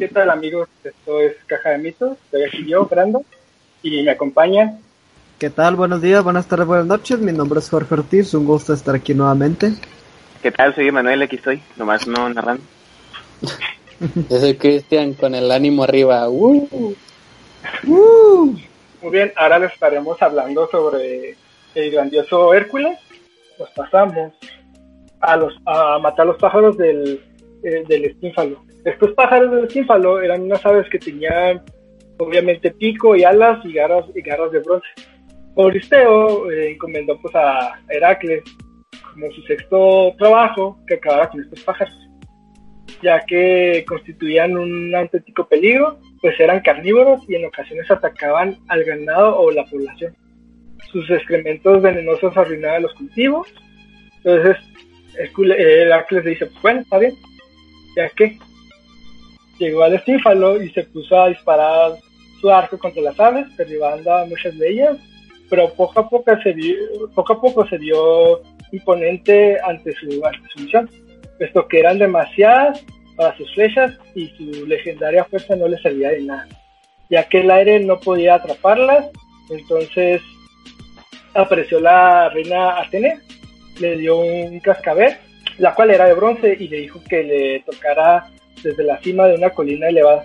¿Qué tal amigos? Esto es Caja de Mitos. Estoy aquí yo, Brando, y me acompaña. ¿Qué tal? Buenos días, buenas tardes, buenas noches. Mi nombre es Jorge Ortiz. Un gusto estar aquí nuevamente. ¿Qué tal? Soy Emanuel, aquí estoy. Nomás no narrando. Yo soy Cristian con el ánimo arriba. ¡Uh! ¡Uh! Muy bien, ahora les estaremos hablando sobre el grandioso Hércules. Nos pasamos a los a matar los pájaros del, eh, del estínfalo. Estos pájaros del estínfalo eran unas aves que tenían obviamente pico y alas y garras, y garras de bronce. Oristeo eh, encomendó pues a Heracles como su sexto trabajo que acabara con estos pájaros, ya que constituían un auténtico peligro, pues eran carnívoros y en ocasiones atacaban al ganado o la población. Sus excrementos venenosos arruinaban los cultivos, entonces Heracles le dice, pues bueno, está bien, ya que llegó al estífalo y se puso a disparar su arco contra las aves, derribando a muchas de ellas, pero poco a poco se vio, poco a poco se dio imponente ante su, ante su misión, puesto que eran demasiadas para sus flechas y su legendaria fuerza no le servía de nada, ya que el aire no podía atraparlas, entonces apareció la reina Atenea, le dio un cascabel, la cual era de bronce, y le dijo que le tocara desde la cima de una colina elevada.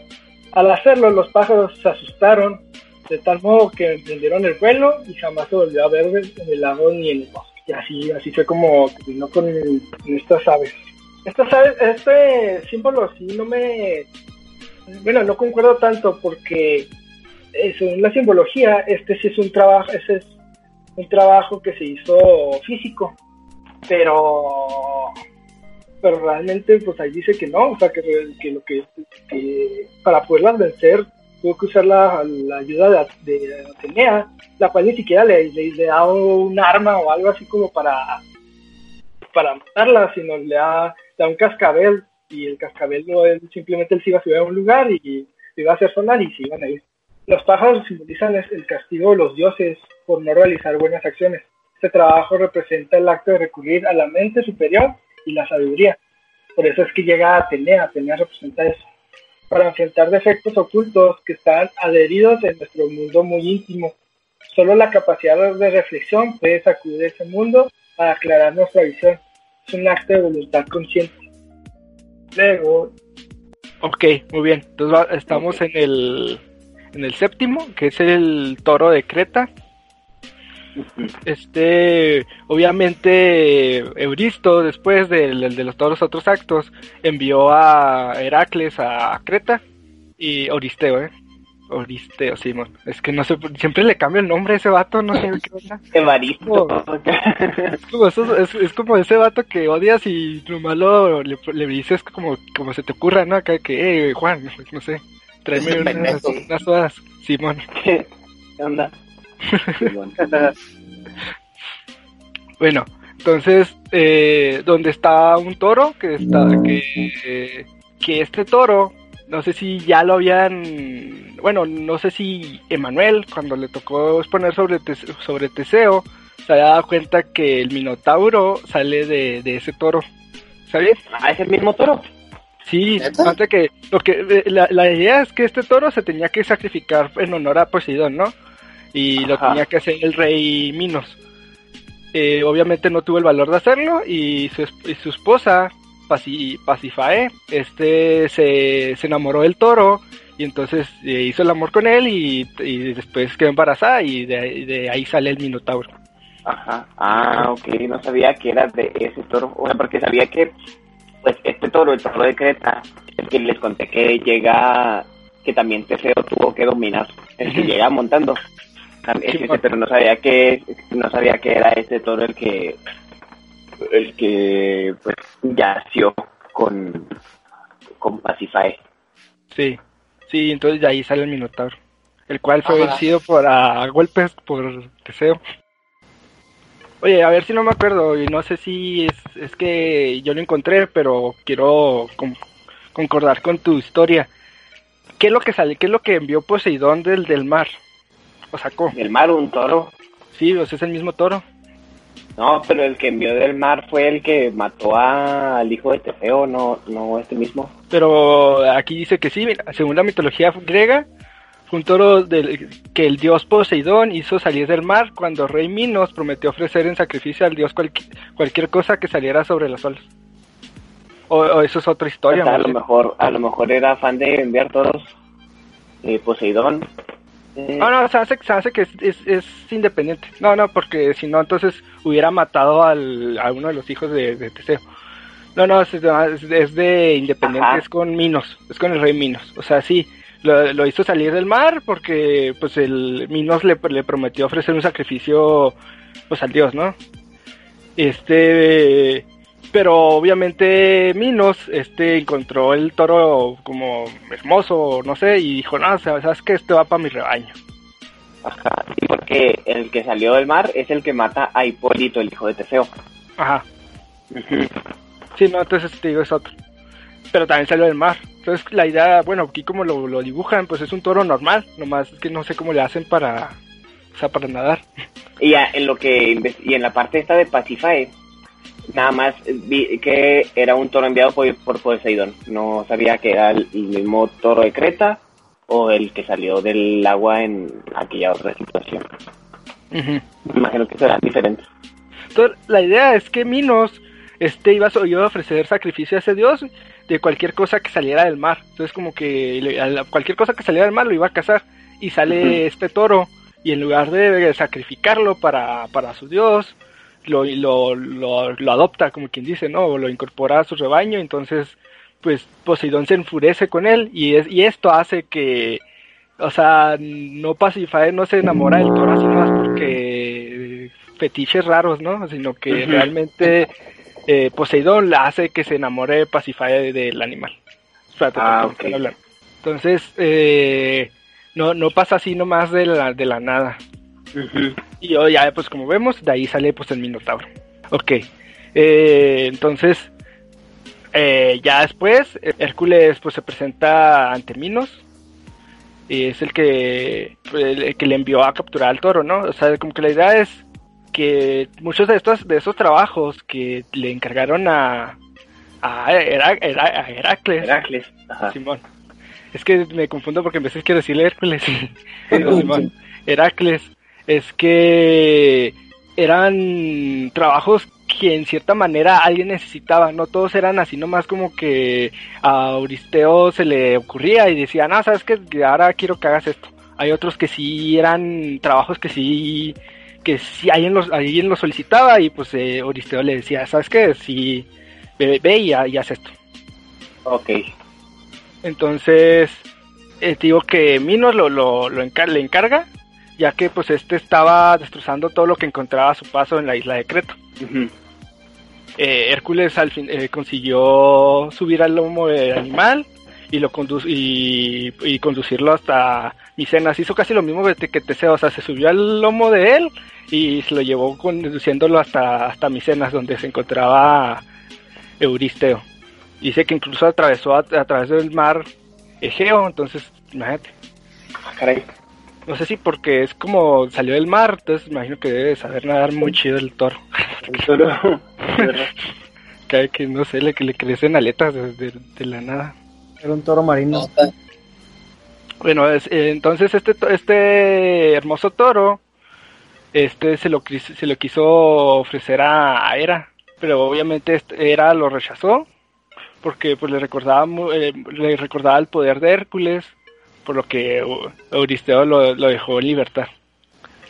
Al hacerlo, los pájaros se asustaron de tal modo que emprendieron el vuelo y jamás se volvió a ver en el lago ni en el bosque. Y así, así fue como terminó con, estas aves. Estas aves, este símbolo sí no me... Bueno, no concuerdo tanto porque eh, según la simbología, este sí es un trabajo, ese es un trabajo que se hizo físico, pero pero realmente pues ahí dice que no, o sea que, que lo que, para poderlas vencer tuvo que usar la, la ayuda de, de, Atenea, la cual ni siquiera le, le, le, da un arma o algo así como para para matarla, sino le da, da un cascabel y el cascabel no es simplemente él se iba a subir a un lugar y iba a hacer sonar y se iban a ir. Los pájaros simbolizan el castigo de los dioses por no realizar buenas acciones. Este trabajo representa el acto de recurrir a la mente superior y la sabiduría. Por eso es que llega a Atenea, Atenea representa eso, para enfrentar defectos ocultos que están adheridos en nuestro mundo muy íntimo. Solo la capacidad de reflexión puede sacudir ese mundo para aclarar nuestra visión. Es un acto de voluntad consciente. Luego... Ok, muy bien. Entonces estamos en el en el séptimo, que es el toro de Creta, este, obviamente, Euristo, después de, de, los, todos los otros actos, envió a Heracles a Creta y Oristeo, ¿eh? Oristeo, Simón. Es que no sé, siempre le cambio el nombre a ese vato, no sé qué onda. Evaristo. Es como, es, es, como ese vato que odias y lo, le, le, dices como, como se te ocurra, ¿no? Acá que, eh, Juan, no sé, tráeme unas, unas horas, Simón. ¿Qué onda? bueno, entonces, eh, donde está un toro, que está, que, que este toro, no sé si ya lo habían, bueno, no sé si Emanuel, cuando le tocó exponer sobre, sobre Teseo, se había dado cuenta que el Minotauro sale de, de ese toro. ¿Sabes? Ah, es el mismo toro. Sí, antes que, lo que eh, la, la idea es que este toro se tenía que sacrificar en honor a Poseidón, ¿no? Y Ajá. lo tenía que hacer el rey Minos. Eh, obviamente no tuvo el valor de hacerlo y su, y su esposa, Paci, Pacifae, este se, se, enamoró del toro y entonces eh, hizo el amor con él y, y después quedó embarazada y de, de, ahí sale el Minotauro. Ajá, ah, ok, no sabía que era de ese toro, o sea, porque sabía que pues este toro, el toro de Creta, el que les conté que llega, que también Teseo tuvo que dominar, el que llega montando. Pero no sabía que no sabía que era ese toro el que el que pues yació con con Pacifae. Sí, sí, entonces de ahí sale el Minotauro, el cual fue Ajá. vencido por a golpes por Teseo. Oye, a ver si no me acuerdo, y no sé si es, es que yo lo encontré, pero quiero con, concordar con tu historia. ¿Qué es lo que sale? ¿Qué es lo que envió Poseidón del, del mar? Lo sacó. ¿El mar un toro? Sí, pues es el mismo toro. No, pero el que envió del mar fue el que mató al hijo de Teseo, no, no este mismo. Pero aquí dice que sí, según la mitología griega, fue un toro del, que el dios Poseidón hizo salir del mar cuando rey Minos prometió ofrecer en sacrificio al dios cualquier cosa que saliera sobre las olas. O, eso es otra historia. a lo mejor, a lo mejor era fan de enviar toros eh, Poseidón no, no, se hace, se hace que es, es, independiente. No, no, porque si no, entonces hubiera matado al, a uno de los hijos de, Teseo. No, no, es, es de independiente, es con Minos, es con el rey Minos. O sea, sí, lo, hizo salir del mar porque pues el Minos le, le prometió ofrecer un sacrificio pues al dios, ¿no? Este pero obviamente Minos este encontró el toro como hermoso, no sé, y dijo, no, sabes que este va para mi rebaño. Ajá, sí, porque el que salió del mar es el que mata a Hipólito, el hijo de Teseo. Ajá. Sí, no, entonces te digo, es otro. Pero también salió del mar. Entonces la idea, bueno, aquí como lo, lo dibujan, pues es un toro normal, nomás que no sé cómo le hacen para, o sea, para nadar. Y en lo que y en la parte esta de Pacifae, nada más vi que era un toro enviado por, por Poseidón. No sabía que era el mismo toro de Creta o el que salió del agua en aquella otra situación. Me imagino que serán diferentes. Entonces, la idea es que Minos este iba a, ofrecer sacrificio a ese dios de cualquier cosa que saliera del mar. Entonces como que cualquier cosa que saliera del mar lo iba a cazar y sale este toro y en lugar de sacrificarlo para, para su dios, lo, lo, lo, adopta, como quien dice, ¿no? O lo incorpora a su rebaño, entonces, pues Poseidón se enfurece con él y, es, y esto hace que, o sea, no Pasifae no se enamora del toro así más porque fetiches raros, ¿no? Sino que realmente eh, Poseidón le hace que se enamore Pasifae del animal. ah, Entonces, eh, no, no pasa así nomás de la, de la nada. Y ya, pues como vemos, de ahí sale pues el Minotauro. Ok. Eh, entonces, eh, ya después, Hércules pues se presenta ante Minos. Y es el que, el que le envió a capturar al toro, ¿no? O sea, como que la idea es que muchos de estos, de esos trabajos que le encargaron a, a, Heracles. Heracles, Simón. Es que me confundo porque a veces quiero decirle Hércules. Simón. Heracles es que eran trabajos que en cierta manera alguien necesitaba, no todos eran así nomás como que a Euristeo se le ocurría y decía, no, sabes que ahora quiero que hagas esto. Hay otros que sí eran trabajos que sí, que sí alguien los, alguien los solicitaba y pues eh, Euristeo le decía, sabes que sí, ve, y, haz esto. Ok. Entonces, eh, digo que Minos lo, lo, lo le encarga ya que pues este estaba destrozando todo lo que encontraba a su paso en la isla de Creta. Eh, Hércules al fin eh, consiguió subir al lomo del animal y lo y, conducirlo hasta Micenas. Hizo casi lo mismo que Teseo, o sea, se subió al lomo de él y se lo llevó conduciéndolo hasta, hasta Micenas, donde se encontraba Euristeo. Dice que incluso atravesó a, través del mar Egeo, entonces, imagínate. Ah, caray. No sé si porque es como salió del mar, entonces imagino que debe saber nadar muy chido el toro. El toro. que, que no sé, le, que le crecen aletas de, la nada. Era un toro marino. Bueno, es, eh, entonces este este hermoso toro, este se lo se lo quiso ofrecer a, Hera, pero obviamente este, Hera lo rechazó porque pues le recordaba eh, le recordaba el poder de Hércules por lo que Euristeo lo, dejó en libertad.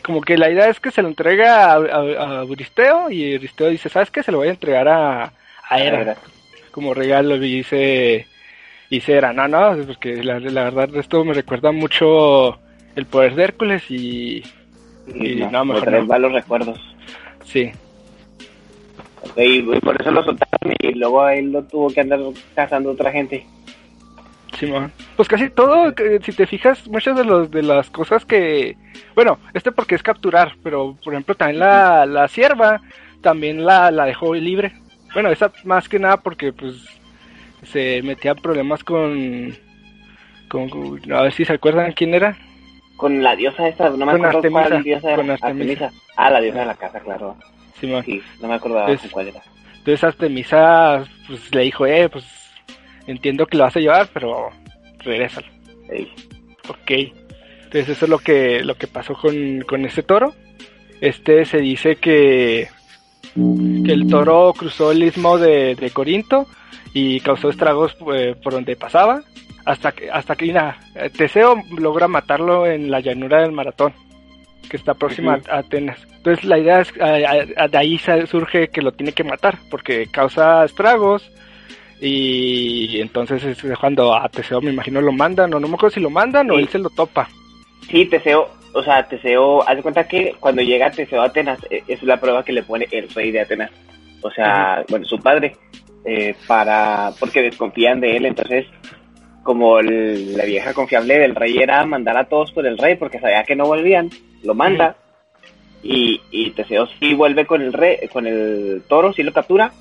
Como que la idea es que se lo entrega a, Euristeo y Euristeo dice, ¿sabes qué? Se lo voy a entregar a, a Hera. Como regalo y dice, dice Hera, no, no, porque la, verdad esto me recuerda mucho el poder de Hércules y, y, no, mejor no. malos recuerdos. Sí. y por eso lo soltaron y luego él lo tuvo que andar cazando otra gente. Pues casi todo, si te fijas, muchas de, los, de las cosas que... Bueno, este porque es capturar, pero por ejemplo también la, la sierva también la, la dejó libre. Bueno, esa más que nada porque pues se metía problemas con, con... A ver si se acuerdan quién era. Con la diosa esta, no me acuerdo cuál diosa era. Con Artemisa. Ah, la diosa de la casa, claro. Simón. Sí, no me acordaba cuál era. Entonces Artemisa pues, le dijo, eh, pues entiendo que lo vas a llevar, pero regrésalo. Ok. Entonces eso es lo que, lo que pasó con, con este toro. Este se dice que, que el toro cruzó el istmo de, de Corinto y causó estragos eh, por donde pasaba hasta que hasta que Teseo logra matarlo en la llanura del maratón que está próxima a Atenas entonces la idea es de ahí surge que lo tiene que matar porque causa estragos y entonces es cuando a Teseo me imagino lo mandan o no me acuerdo si lo mandan o él se lo topa. Sí Teseo o sea Teseo haz de cuenta que cuando llega Teseo a Atenas e, es la prueba que le pone el rey de Atenas o sea bueno su padre eh, para porque desconfían de él entonces como la vieja confiable del rey era mandar a todos por el rey porque sabía que no volvían, lo manda y, y Teseo sí vuelve con el rey, con el toro, sí lo captura,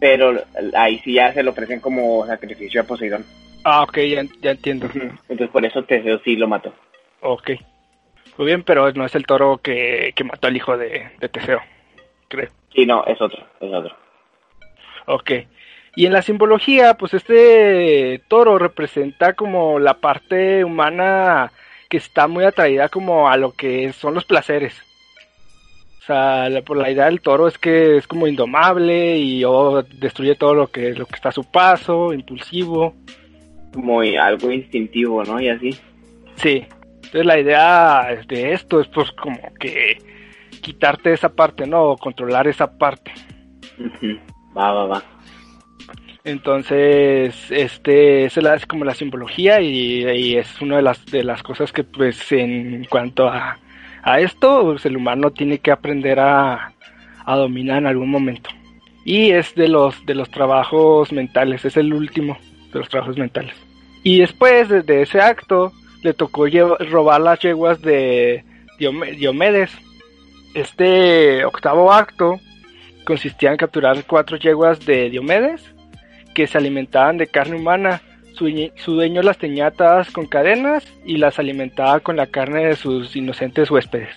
pero ahí sí ya se lo ofrecen como sacrificio a Poseidón. Ah, ok, ya, entiendo. Entonces por eso Teseo sí lo mató. Ok. Muy bien, pero no es el toro que, que mató al hijo de, de Teseo, creo. Sí, no, es otro, es otro. Ok. Y en la simbología, pues este toro representa como la parte humana que está muy atraída como a lo que son los placeres. O sea, la, por la idea del toro es que es como indomable y destruye todo lo que, lo que está a su paso, impulsivo. Como algo instintivo, ¿no? Y así. Sí. Entonces la idea de esto es pues como que quitarte esa parte, ¿no? O controlar esa parte. Va, va, va. Entonces, este es, es como la simbología y, es una de las, de las cosas que pues en cuanto a, a esto, pues, el humano tiene que aprender a, a, dominar en algún momento. Y es de los, de los trabajos mentales, es el último de los trabajos mentales. Y después de, ese acto, le tocó robar las yeguas de Diomedes. Este octavo acto consistía en capturar cuatro yeguas de Diomedes que se alimentaban de carne humana. Su, dueño las tenía atadas con cadenas y las alimentaba con la carne de sus inocentes huéspedes.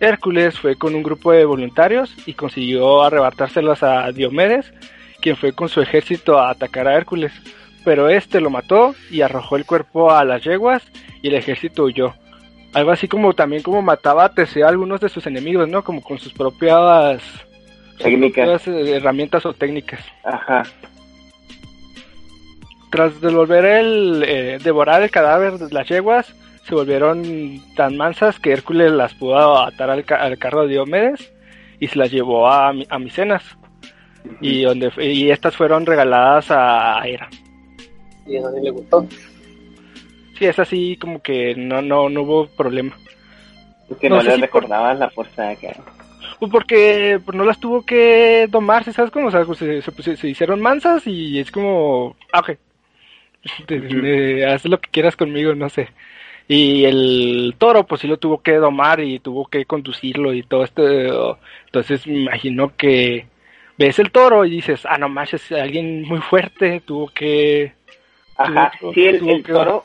Hércules fue con un grupo de voluntarios y consiguió arrebatárselas a Diomedes, quien fue con su ejército a atacar a Hércules, pero este lo mató y arrojó el cuerpo a las yeguas y el ejército huyó. Algo así como también como mataba a Teseo a algunos de sus enemigos, ¿no? Como con sus propias técnicas, eh, herramientas o técnicas. Ajá. Tras devolver el, eh, devorar el cadáver de las yeguas, se volvieron tan mansas que Hércules las pudo atar al, carro de Diomedes y se las llevó a, a Micenas. Y, donde, y estas fueron regaladas a Hera. ¿Y eso sí le gustó? Sí, es así como que no, no, no hubo problema. Porque no, le recordaban la fuerza que... Pues porque pues, no las tuvo que domar, ¿sabes cómo? O sea, pues, se, se, hicieron mansas y es como... Ah, ok, haz lo que quieras conmigo, no sé. Y el toro, pues sí lo tuvo que domar y tuvo que conducirlo y todo esto. Entonces me imagino que ves el toro y dices, ah, no más, es alguien muy fuerte, tuvo que. Ajá, sí, el, toro,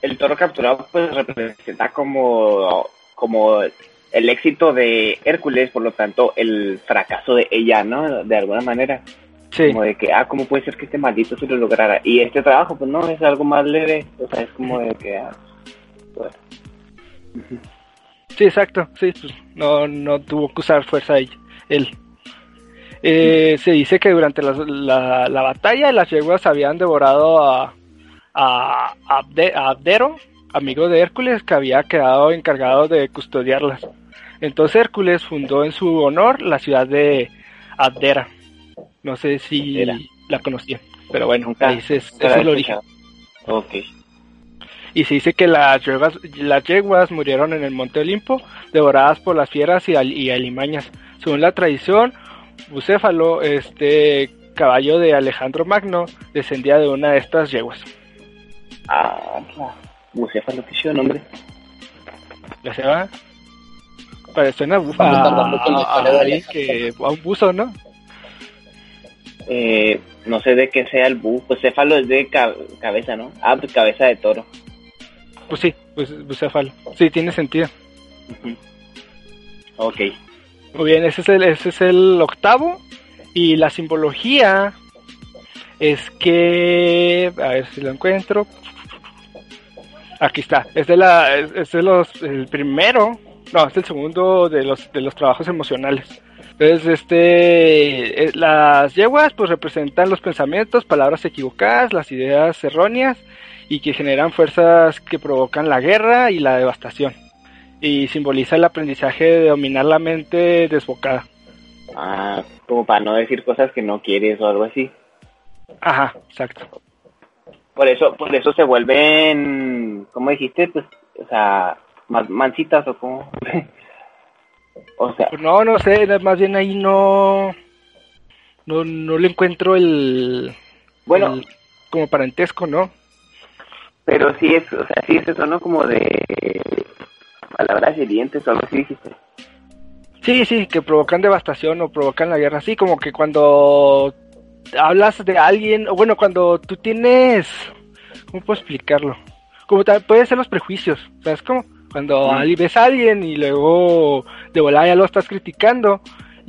el toro capturado, pues representa como, como el éxito de Hércules, por lo tanto, el fracaso de ella, ¿no? De alguna manera. Como de que, ah, ¿cómo puede ser que este maldito se lo lograra? Y este trabajo, pues no, es algo más leve. O sea, es como de que, ah, pues. Sí, exacto. Sí, pues no, no tuvo que usar fuerza él. Eh, se dice que durante la, la, batalla las yeguas habían devorado a, a, a, Abdero, amigo de Hércules, que había quedado encargado de custodiarlas. Entonces Hércules fundó en su honor la ciudad de Abdera. No sé si la conocía, pero bueno, ahí es, el origen. Y se dice que las yeguas, las yeguas murieron en el Monte Olimpo, devoradas por las fieras y, y alimañas. Según la tradición, Bucéfalo, este caballo de Alejandro Magno, descendía de una de estas yeguas. Ah, Bucéfalo, qué nombre. ¿La se va? Parece una bufa a, a un buzo, ¿no? Eh, no sé de qué sea el búho, pues céfalo es de cabeza, ¿no? Ah, pues cabeza de toro. Pues sí, pues, pues céfalo. Sí, tiene sentido. Ok. Muy bien, ese es el, ese es el octavo. Y la simbología es que. A ver si lo encuentro. Aquí está. Es de la. Es de los. El primero. No, es el segundo de los, de los trabajos emocionales. Entonces, este, eh, las yeguas pues representan los pensamientos, palabras equivocadas, las ideas erróneas y que generan fuerzas que provocan la guerra y la devastación. Y simboliza el aprendizaje de dominar la mente desbocada. Ah, como para no decir cosas que no quieres o algo así. Ajá, exacto. Por eso, por eso se vuelven, como dijiste, pues, o sea, más mansitas o como. o sea. Pues no, no sé, más bien ahí no, no, no le encuentro el, bueno, como parentesco, ¿no? Pero sí es, o sea, sí es eso, ¿no? Como de palabras hirientes o algo así dijiste. Sí, sí, que provocan devastación o provocan la guerra. Así como que cuando hablas de alguien, o bueno, cuando tú tienes, ¿cómo puedo explicarlo? Como puede ser los prejuicios, ¿sabes cómo? Cuando ves a alguien y luego de volada ya lo estás criticando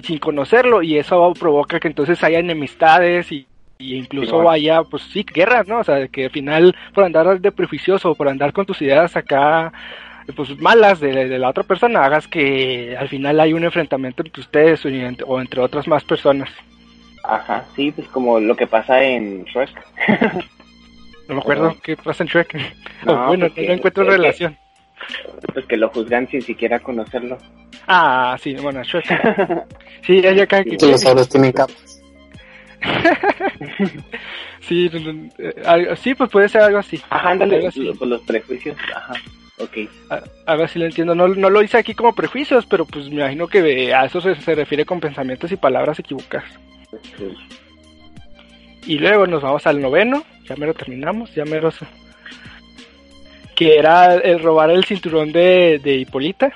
sin conocerlo y eso provoca que entonces haya enemistades y y incluso vaya, pues sí, guerras, ¿no? O sea, que al final por andar de prejuicioso, por andar con tus ideas acá, pues malas de, la otra persona, hagas que al final hay un enfrentamiento entre ustedes o, entre otras más personas. Ajá, sí, pues como lo que pasa en Shrek. no me acuerdo qué pasa en Shrek. bueno, pues no encuentro relación. Pues que lo juzgan sin siquiera conocerlo. Ah, sí, bueno, Shrek. sí, ya acá que... Los tienen capas. sí, sí, pues puede ser algo así. Ajá, ándale, con los prejuicios, ajá. Ok. A, ver si lo entiendo. No, no lo hice aquí como prejuicios, pero pues me imagino que a eso se, refiere con pensamientos y palabras equivocadas. Y luego nos vamos al noveno. Ya me lo terminamos, ya mero. Que era el robar el cinturón de, de Hipólita.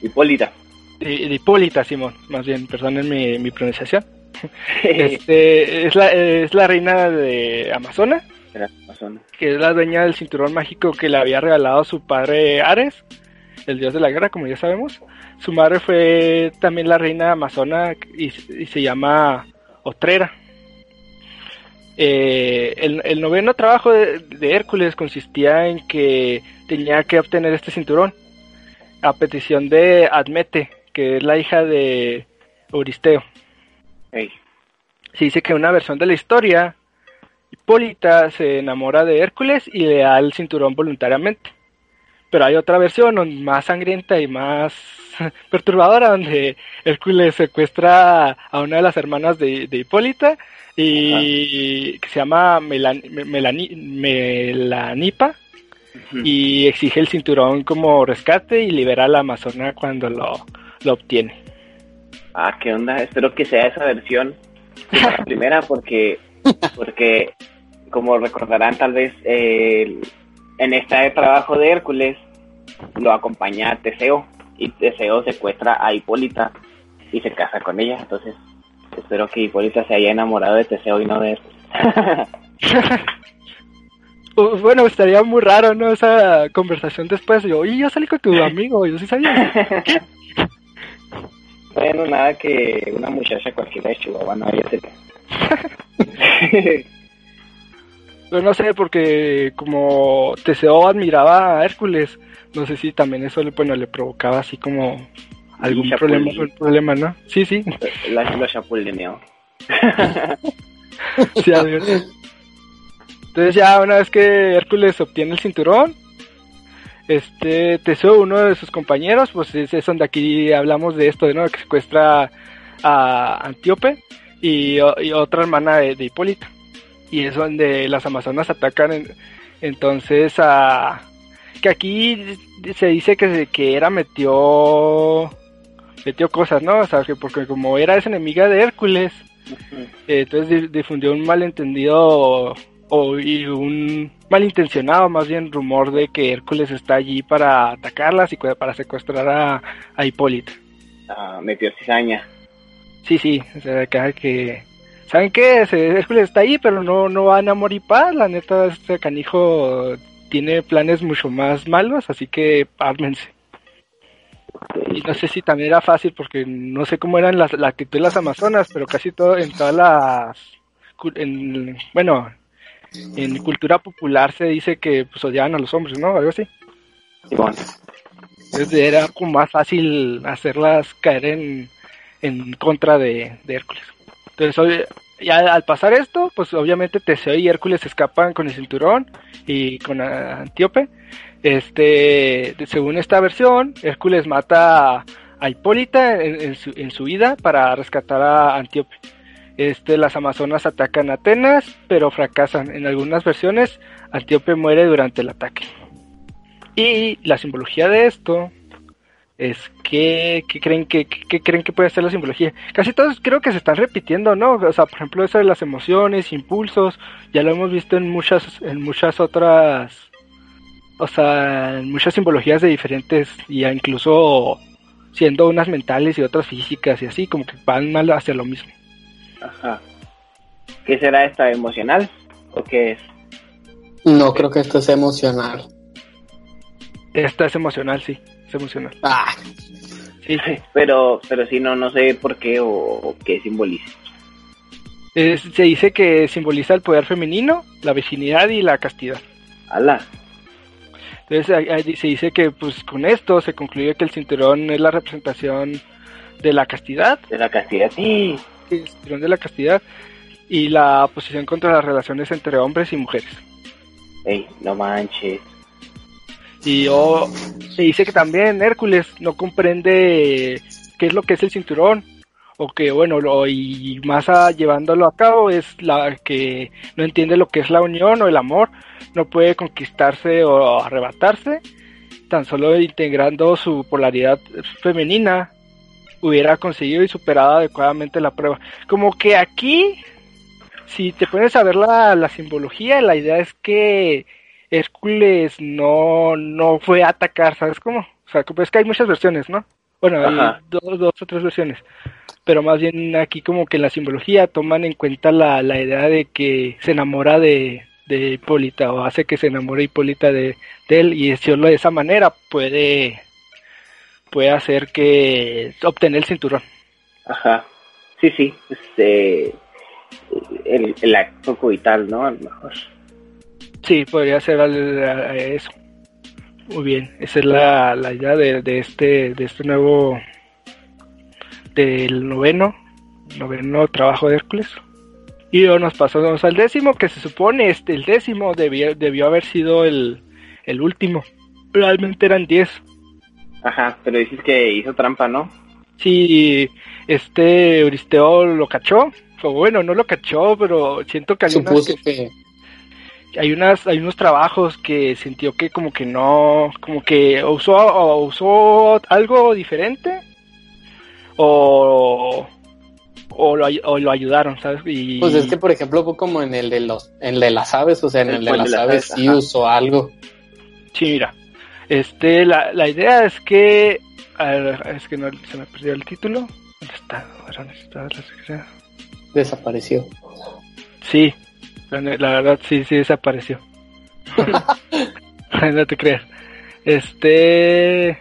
Hipólita. De, Hipólita, Simón. Más bien, perdonen mi, mi pronunciación. este, es, la, es la reina de Amazona. Que es la dueña del cinturón mágico que le había regalado su padre Ares, el dios de la guerra, como ya sabemos. Su madre fue también la reina amazona y, se llama Otrera. Eh, el, noveno trabajo de, Hércules consistía en que tenía que obtener este cinturón a petición de Admete, que es la hija de Euristeo. Se dice que una versión de la historia, Hipólita se enamora de Hércules y le da el cinturón voluntariamente. Pero hay otra versión más sangrienta y más perturbadora donde Hércules secuestra a una de las hermanas de, Hipólita y que se llama Melanipa y exige el cinturón como rescate y libera a la amazona cuando lo, lo obtiene. Ah, qué onda, espero que sea esa versión la primera porque, porque como recordarán tal vez, en este trabajo de Hércules lo acompaña Teseo y Teseo secuestra a Hipólita y se casa con ella. Entonces, espero que Hipólita se haya enamorado de Teseo y no de él. Pues, bueno, estaría muy raro, ¿no? Esa conversación después. Yo, oye, yo salí con tu amigo, yo sí sabía. Bueno, nada que una muchacha cualquiera de Chihuahua no haya Pero no sé, porque como Teseo admiraba a Hércules, no sé si también eso le, bueno, le provocaba así como algún problema, problema, ¿no? Sí, sí. La, lo chapulineó. sí, Entonces ya una vez que Hércules obtiene el cinturón, este Teseo, uno de sus compañeros, pues es, donde aquí hablamos de esto, de ¿no? que secuestra a Antíope y, otra hermana de, Hipólita. Y es donde las amazonas atacan entonces a... que aquí se dice que, que era metió metió cosas, ¿no? O sea, que porque como era esa enemiga de Hércules, entonces difundió un malentendido o y un malintencionado más bien rumor de que Hércules está allí para atacarlas y para secuestrar a, a Hipólita. Ah, metió cizaña. Sí, sí, o sea, que... ¿Saben qué? Hércules está ahí, pero no, no van a morir paz. La neta, este canijo tiene planes mucho más malos, así que ármense. Y no sé si también era fácil porque no sé cómo eran las, la actitud de las amazonas, pero casi todo en todas las... En, bueno, en cultura popular se dice que pues odiaban a los hombres, ¿no? Algo así. Entonces era como más fácil hacerlas caer en, en contra de, de Hércules. Entonces, ya al pasar esto, pues obviamente Teseo y Hércules escapan con el cinturón y con Antíope. Este, según esta versión, Hércules mata a, Hipólita en, su, en su vida para rescatar a Antíope. Este, las amazonas atacan a Atenas, pero fracasan. En algunas versiones, Antíope muere durante el ataque. Y la simbología de esto es que, creen que, creen que puede ser la simbología. Casi todos creo que se están repitiendo, ¿no? O sea, por ejemplo, eso de las emociones, impulsos, ya lo hemos visto en muchas, en muchas otras, o sea, en muchas simbologías de diferentes, y incluso siendo unas mentales y otras físicas y así, como que van mal hacia lo mismo. Ajá. ¿Qué será esta emocional? ¿O qué es? No, creo que esto es emocional. Esta es emocional, sí emocional. Ah. Sí, pero, pero si no, no sé por qué o, qué simboliza. se dice que simboliza el poder femenino, la vecindad y la castidad. Ala. Entonces se dice que pues con esto se concluye que el cinturón es la representación de la castidad. De la castidad, sí. El cinturón de la castidad y la oposición contra las relaciones entre hombres y mujeres. Ey, no manches. Y yo, se dice que también Hércules no comprende qué es lo que es el cinturón. O que, bueno, lo, y más llevándolo a cabo es la que no entiende lo que es la unión o el amor. No puede conquistarse o arrebatarse. Tan solo integrando su polaridad femenina hubiera conseguido y superado adecuadamente la prueba. Como que aquí, si te pones a ver la, la simbología, la idea es que Hércules no, no fue a atacar, ¿sabes cómo? O sea, pues que hay muchas versiones, ¿no? Bueno, hay dos, dos o tres versiones. Pero más bien aquí como que en la simbología toman en cuenta la, la idea de que se enamora de, de Hipólita o hace que se enamore Hipólita de, de él y decirlo de esa manera puede, puede hacer que obtener el cinturón. Ajá. Sí, sí. Este, el, el acto coital, ¿no? A lo mejor. Sí, podría ser eso. Muy bien, esa es la, la idea de, de, este de este nuevo del noveno noveno trabajo de Hércules. Y luego nos pasamos al décimo, que se supone este el décimo debió, debió haber sido el, el último. Realmente eran diez. Ajá, pero dices que hizo trampa, ¿no? Sí, este Euristeo lo cachó. O bueno, no lo cachó, pero siento que Supuso que hay unas hay unos trabajos que sintió que como que no como que usó usó algo diferente o o lo, o lo ayudaron sabes y... pues es que por ejemplo fue como en el de los en el de las aves o sea en el, de, las aves, sí usó algo. Sí mira este la, la idea es que a ver, es que no se me perdió el título. Dónde está ¿Dónde está? desapareció. Sí la, verdad sí, sí desapareció. no te creas. Este...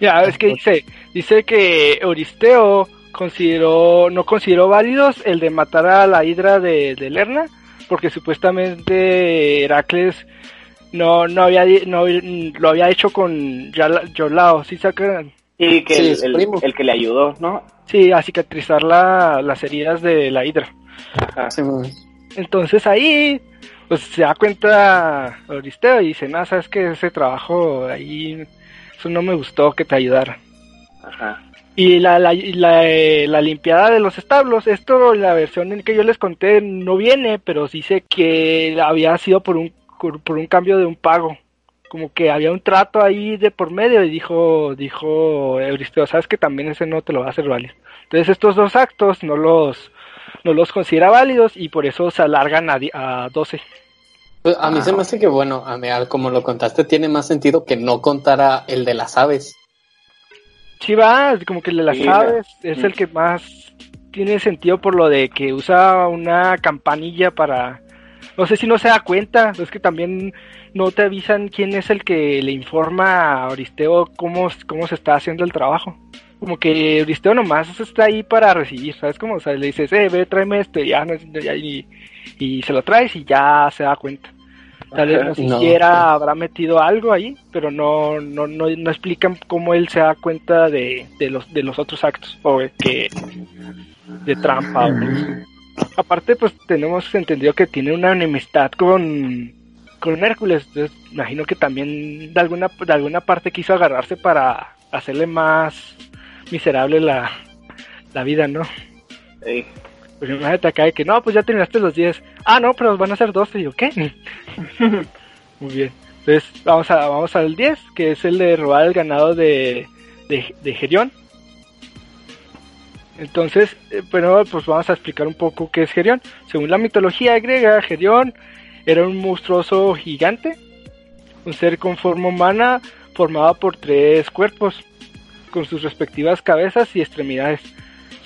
Ya, es que dice, dice que Euristeo consideró, no consideró válidos el de matar a la hidra de, de Lerna, porque supuestamente Heracles no, no había, no, lo había hecho con Yolao, ¿sí sacan? Sí, que el, que le ayudó, ¿no? Sí, a cicatrizar la, las heridas de la hidra. Entonces ahí, pues se da cuenta Oristeo y dice, no, sabes que ese trabajo ahí, eso no me gustó que te ayudara. Ajá. Y la, la, la, la, limpiada de los establos, esto, la versión en que yo les conté no viene, pero dice que había sido por un, por un cambio de un pago. Como que había un trato ahí de por medio y dijo, dijo Euristeo, sabes que también ese no te lo va a hacer válido. Entonces estos dos actos no los, no los considera válidos y por eso se alargan a, a 12. Pues, a mí se me hace que, bueno, a mí, como lo contaste, tiene más sentido que no contara el de las aves. Sí, va, como que el de las aves es el que más tiene sentido por lo de que usa una campanilla para, no sé si no se da cuenta, es que también no te avisan quién es el que le informa a Oristeo cómo, cómo se está haciendo el trabajo. Como que Oristeo nomás está ahí para recibir, ¿sabes? Como, o sea, le dices, eh, ve, tráeme este, ya, y, y se lo traes y ya se da cuenta. Tal vez no siquiera habrá metido algo ahí, pero no, no, no, no, explican cómo él se da cuenta de, de, los, de los otros actos, o que de trampa. Aparte, pues tenemos entendido que tiene una enemistad con, con Hércules, entonces imagino que también de alguna, de alguna parte quiso agarrarse para hacerle más miserable la, la vida, ¿no? Sí. Pues imagínate acá de que no, pues ya terminaste los 10. Ah, no, pero van a ser 12. Y yo, ¿qué? Muy bien. Entonces, vamos, a, vamos al 10, que es el de robar el ganado de, de, de Gerión. Entonces, eh, bueno, pues vamos a explicar un poco qué es Gerión. Según la mitología griega, Gerión era un monstruoso gigante, un ser con forma humana formado por tres cuerpos, con sus respectivas cabezas y extremidades.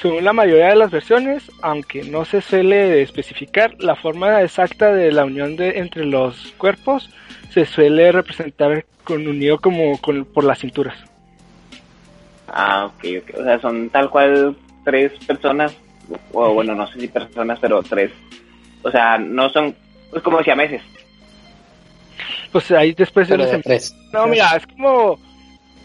Según la mayoría de las versiones, aunque no se suele especificar la forma exacta de la unión de, entre los cuerpos, se suele representar con unido como por las cinturas. Ah, ok, ok. O sea, son tal cual tres personas, o bueno, no sé si personas, pero tres. O sea, no son, pues como decía, meses. Pues ahí después de los... Tres. No, mira, es como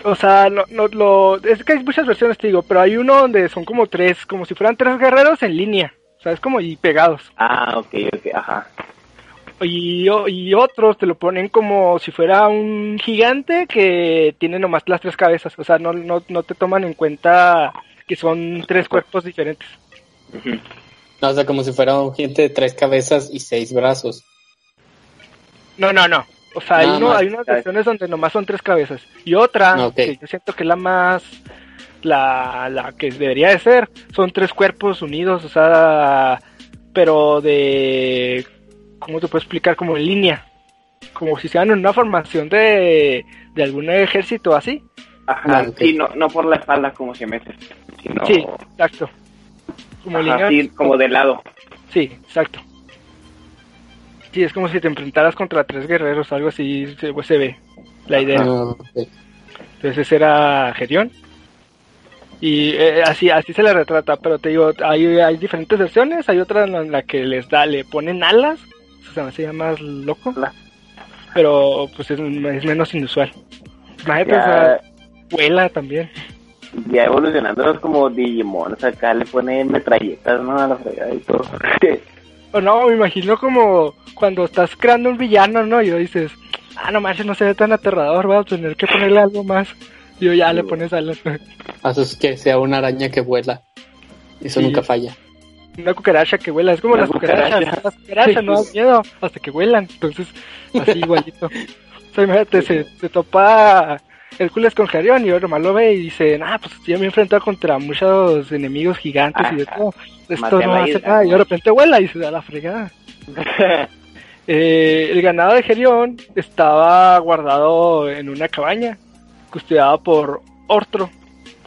o sea, no, no, lo, es que hay muchas versiones, te digo, pero hay uno donde son como tres, como si fueran tres guerreros en línea, o sea, es como y pegados. Ah, ok, ok, ajá. Y, y otros te lo ponen como si fuera un gigante que tiene nomás las tres cabezas, o sea, no, no, no te toman en cuenta que son tres cuerpos diferentes. No, o sea, como si fuera un gigante de tres cabezas y seis brazos. No, no, no. O sea, hay, uno, hay unas versiones donde nomás son tres cabezas. Y otra, que yo siento que es la más. La, la que debería de ser, son tres cuerpos unidos, o sea, pero de. ¿Cómo te puedo explicar? Como en línea. Como si sean en una formación de, de algún ejército así. Ajá, sí, no, no por la espalda como se mete, sino... Sí, exacto. Como línea. Sí, como de lado. Sí, exacto. Sí, es como si te enfrentaras contra tres guerreros, algo así se, pues, ve la idea. Ah, Entonces ese era Gerión. Y eh, así así se le retrata, pero te digo, hay, hay diferentes versiones, hay otra en la que les da, le ponen alas, o sea, se llama más loco, pero pues es, menos inusual. Imagínate, vuela también. Ya evolucionando como Digimon, o sea, acá le pone metralletas, ¿no? A la fregada y todo. O no, me imagino como cuando estás creando un villano, ¿no? Y dices, ah, no manches, no se ve tan aterrador, voy a tener que ponerle algo más. Y yo ya le pones alas. Haces que sea una araña que vuela. Eso nunca falla. Una cucaracha que vuela, es como las cucarachas. Las cucarachas no dan miedo hasta que vuelan. Entonces, así igualito. o sea, imagínate, se, se topa Hércules con Gerión y nomás lo ve y dice, ah, pues yo me he enfrentado contra muchos enemigos gigantes y de todo. Esto no hace nada. Y de repente vuela y se da la fregada. eh, el ganado de Gerión estaba guardado en una cabaña, custodiado por Ortro.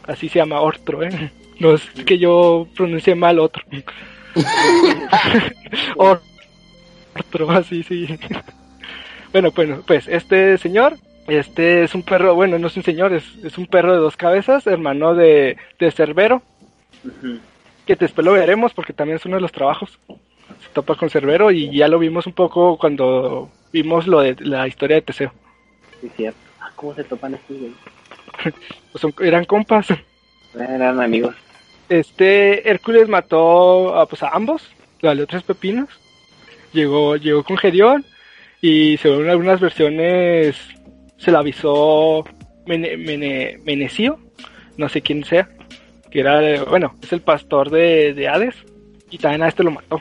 Así se llama Ortro, ¿eh? No es que yo pronuncie mal otro. Ortro, así, sí. bueno, bueno, pues este señor este es un perro, bueno, no es un señor, es, es un perro de dos cabezas, hermano de, de Cerbero. Que después lo veremos porque también es uno de los trabajos. Se topa con Cerbero y ya lo vimos un poco cuando vimos lo de la historia de Teseo. Sí, cierto. Ah, ¿Cómo se topan estos pues eran compas. Eran amigos. Este Hércules mató a, pues, a ambos, le valió tres pepinos. Llegó, llegó con Gedeón y según algunas versiones se lo avisó Menecio, no sé quién sea, que era, bueno, es el pastor de, de Hades, y también a este lo mató.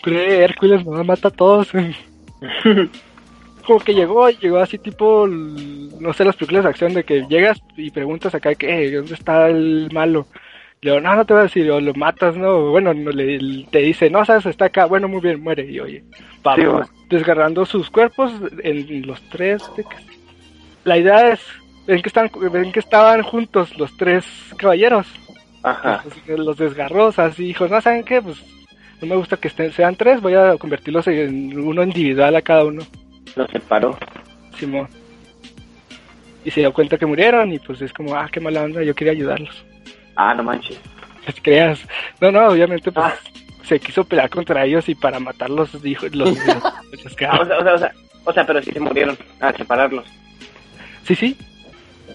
Cree Hércules no mata a todos. Como que llegó, llegó así tipo, no sé, las películas de acción de que llegas y preguntas acá, ¿qué? ¿Dónde está el malo? Le digo, no, no te voy a decir, o lo matas, ¿no? Bueno, le, te dice, no, sabes, está acá, bueno, muy bien, muere. Y oye, vamos, desgarrando sus cuerpos en los tres, la idea es, ven que, están, ven que estaban juntos los tres caballeros. Ajá. Los, los desgarró, así dijo, no, ¿saben qué? Pues no me gusta que estén, sean tres, voy a convertirlos en uno individual a cada uno. Los separó. Simón. Y se dio cuenta que murieron y pues es como, ah, qué mala onda, yo quería ayudarlos. Ah, no manches. Pues creas. No, no, obviamente pues ah. se quiso pelear contra ellos y para matarlos dijo los, los, o, sea, o, sea, o, sea, pero sí se murieron al separarlos. Sí, sí.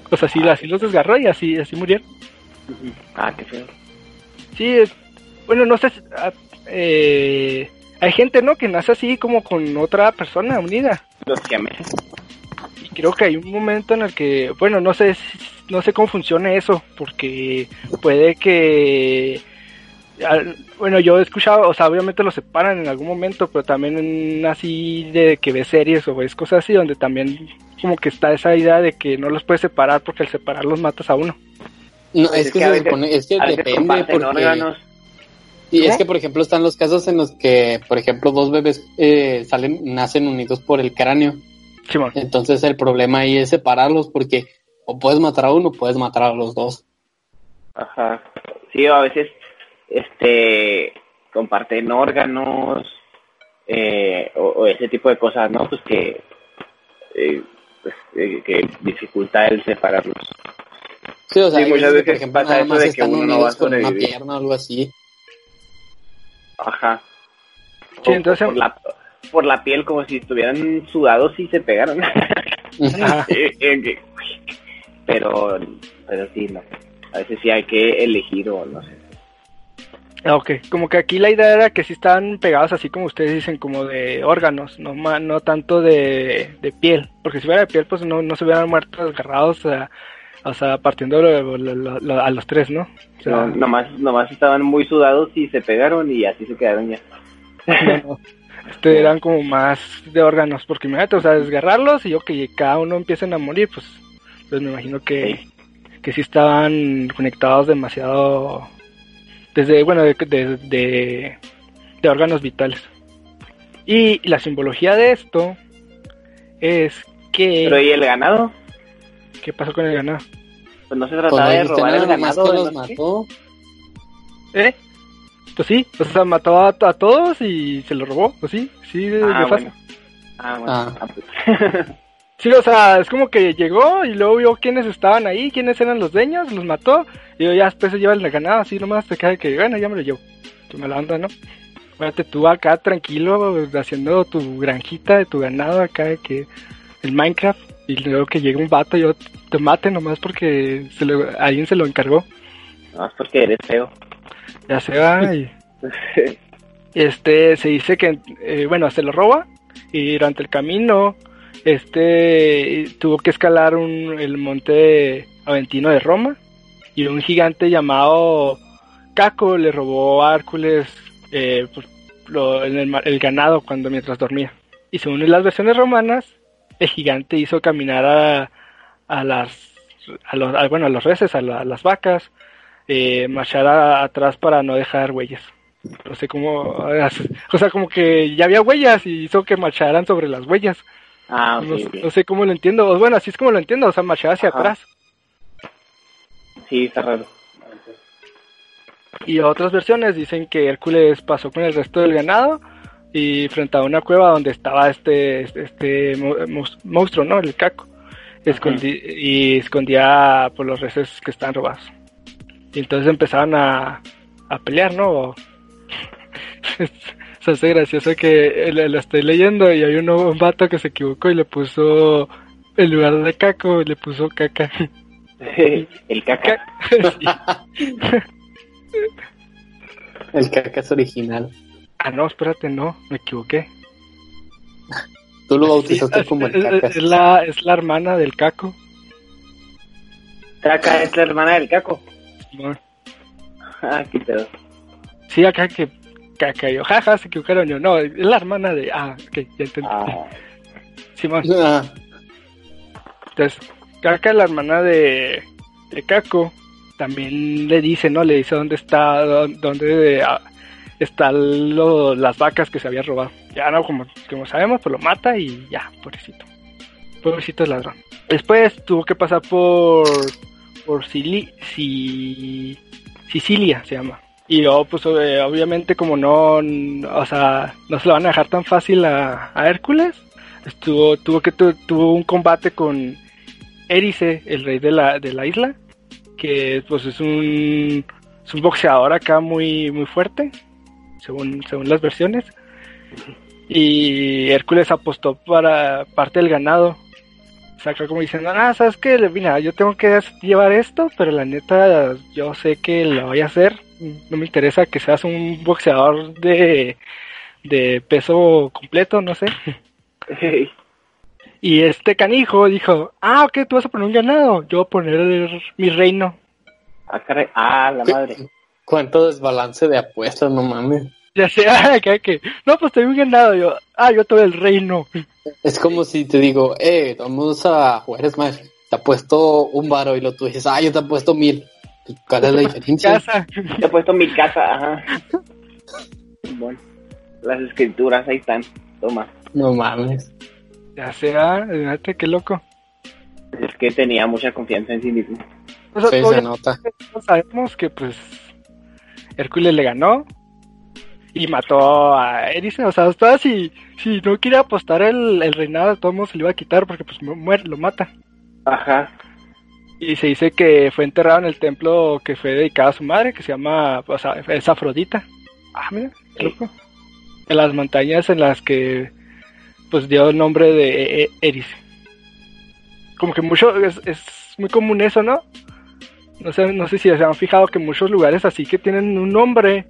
O sea, sí, así los desgarró y así, así murieron. Ah, qué feo. Sí, bueno, no sé, ah, eh, hay gente, ¿no? Que nace así como con otra persona unida. Los que Y creo que hay un momento en el que, bueno, no sé, no sé cómo funciona eso, porque puede que bueno, yo he escuchado, o sea, obviamente los separan en algún momento, pero también así de que ves series o ves cosas así, donde también como que está esa idea de que no los puedes separar porque al separarlos matas a uno. No, es, que, es que depende porque... Y es que, por ejemplo, están los casos en los que, por ejemplo, dos bebés eh, salen, nacen unidos por el cráneo. Entonces el problema ahí es separarlos porque o puedes matar a uno o puedes matar a los dos. Ajá. Sí, a veces este comparten órganos eh, o, ese tipo de cosas, ¿no? Pues que eh, pues, que dificulta el separarlos. Sí, o sea, muchas veces por ejemplo, pasa eso de que uno no va a con una pierna o algo así. Ajá. Sí, entonces... por, la, por la piel como si estuvieran sudados y se pegaron. Eh, pero, pero sí, no. A veces sí hay que elegir o no sé. Ah, ok, como que aquí la idea era que sí estaban pegados así como ustedes dicen, como de órganos, no no tanto de, de piel, porque si fuera de piel pues no, no se hubieran muerto desgarrados, o sea, partiendo a los tres, ¿no? no, nomás, nomás estaban muy sudados y se pegaron y así se quedaron ya. Este eran como más de órganos, porque imagínate, o sea, desgarrarlos y yo que cada uno empiecen a morir, pues, pues me imagino que, que sí estaban conectados demasiado, desde, bueno, de, de, de órganos vitales. Y la simbología de esto es que... Pero ¿y el ganado? ¿Qué pasó con el ganado? Pues no se trataba de robar el ganado. los mató. ¿Eh? Pues sí, o sea, mató a, todos y se lo robó, pues sí, sí, de, ah, bueno. Ah, bueno. Ah. ah pues. sí, o sea, es como que llegó y luego vio quiénes estaban ahí, quiénes eran los dueños, los mató, y ya después se lleva el ganado, así nomás te cae que, bueno, ya me lo llevo. Tú me la onda, ¿no? Fíjate tú acá tranquilo, haciendo tu granjita de tu ganado acá, que el Minecraft, y luego que llega un vato y yo te mate nomás porque se alguien se lo encargó. No, porque eres feo. Ya se va y... este, se dice que, eh, bueno, se lo roba y durante el camino, este, tuvo que escalar un, el monte Aventino de Roma y un gigante llamado Caco le robó a Hércules eh, pues, el, el ganado cuando mientras dormía. Y según las versiones romanas, el gigante hizo caminar a, a las los, bueno, a los reses, a, las vacas, eh, marchar atrás para no dejar huellas. No sé cómo, o sea, como que ya había huellas y hizo que marcharan sobre las huellas. Ah, no, sé cómo lo entiendo. Bueno, así es como lo entiendo, o sea, marchar hacia atrás. Sí, está raro. Y otras versiones dicen que Hércules pasó con el resto del ganado y frente a una cueva donde estaba este, este, monstruo, ¿no? El caco. y escondía por los reces que estaban robados. Y entonces empezaron a, a pelear, ¿no? Se hace gracioso que lo estoy leyendo y hay un vato que se equivocó y le puso, en lugar de caco, le puso caca. El caca. El caca es original. Ah, no, espérate, no, me equivoqué. Tú lo bautizaste como el caca. Es la, es la hermana del caco. Caca es la hermana del caco. Ah, qué pedo. Sí, acá que caca, yo, jaja, se equivocaron yo. No, es la hermana de. Ah, ok, ya entendí. Ah. Simón. Ah. Entonces, Caca, la hermana de, de Caco, también le dice, ¿no? Le dice dónde está, dónde, ah, están las vacas que se había robado. Ya no, como, como sabemos, pues lo mata y ya, pobrecito. Pobrecito el ladrón. Después tuvo que pasar por por Sili, si, Sicilia, se llama. Y yo, pues eh, obviamente como no, o sea, no se lo van a dejar tan fácil a, Hércules, estuvo, tuvo que tuvo un combate con Erice, el rey de la, de la isla, que pues es un, es un boxeador acá muy, muy fuerte, según, según las versiones. Y Hércules apostó para parte del ganado. O sea, como diciendo, ah, ¿sabes qué? Mira, yo tengo que llevar esto, pero la neta, yo sé que lo voy a hacer. No me interesa que seas un boxeador de, de peso completo, no sé. Y este canijo dijo, ah, ok, tú vas a poner un ganado, yo voy a poner mi reino. Ah, ah la madre. ¿Cuánto desbalance de apuestas, no mames? Ya sea, que, no, pues te un ganado, yo, ah, yo todo el reino. Es como si te digo, eh, vamos a jugar Smash, te ha puesto un varo y lo tú dices, ah, yo te he puesto mil. ¿Cuál es la diferencia? Casa. Te he puesto mi casa, ajá. bueno, las escrituras ahí están, toma. No mames. Ya sea, fíjate qué loco. Es que tenía mucha confianza en sí mismo. se nota. Sabemos que pues Hércules le ganó y mató a Erice. O sea, hasta si, si no quiere apostar el, el reinado, de todos modos se le iba a quitar porque pues muere, lo mata. Ajá. Y se dice que fue enterrado en el templo que fue dedicado a su madre, que se llama, o sea, es Afrodita. Ah, mira, loco. En las montañas en las que pues dio el nombre de e-, e-, Eris. Como que mucho, es, muy común eso, ¿no? No sé, no sé si se han fijado que muchos lugares así que tienen un nombre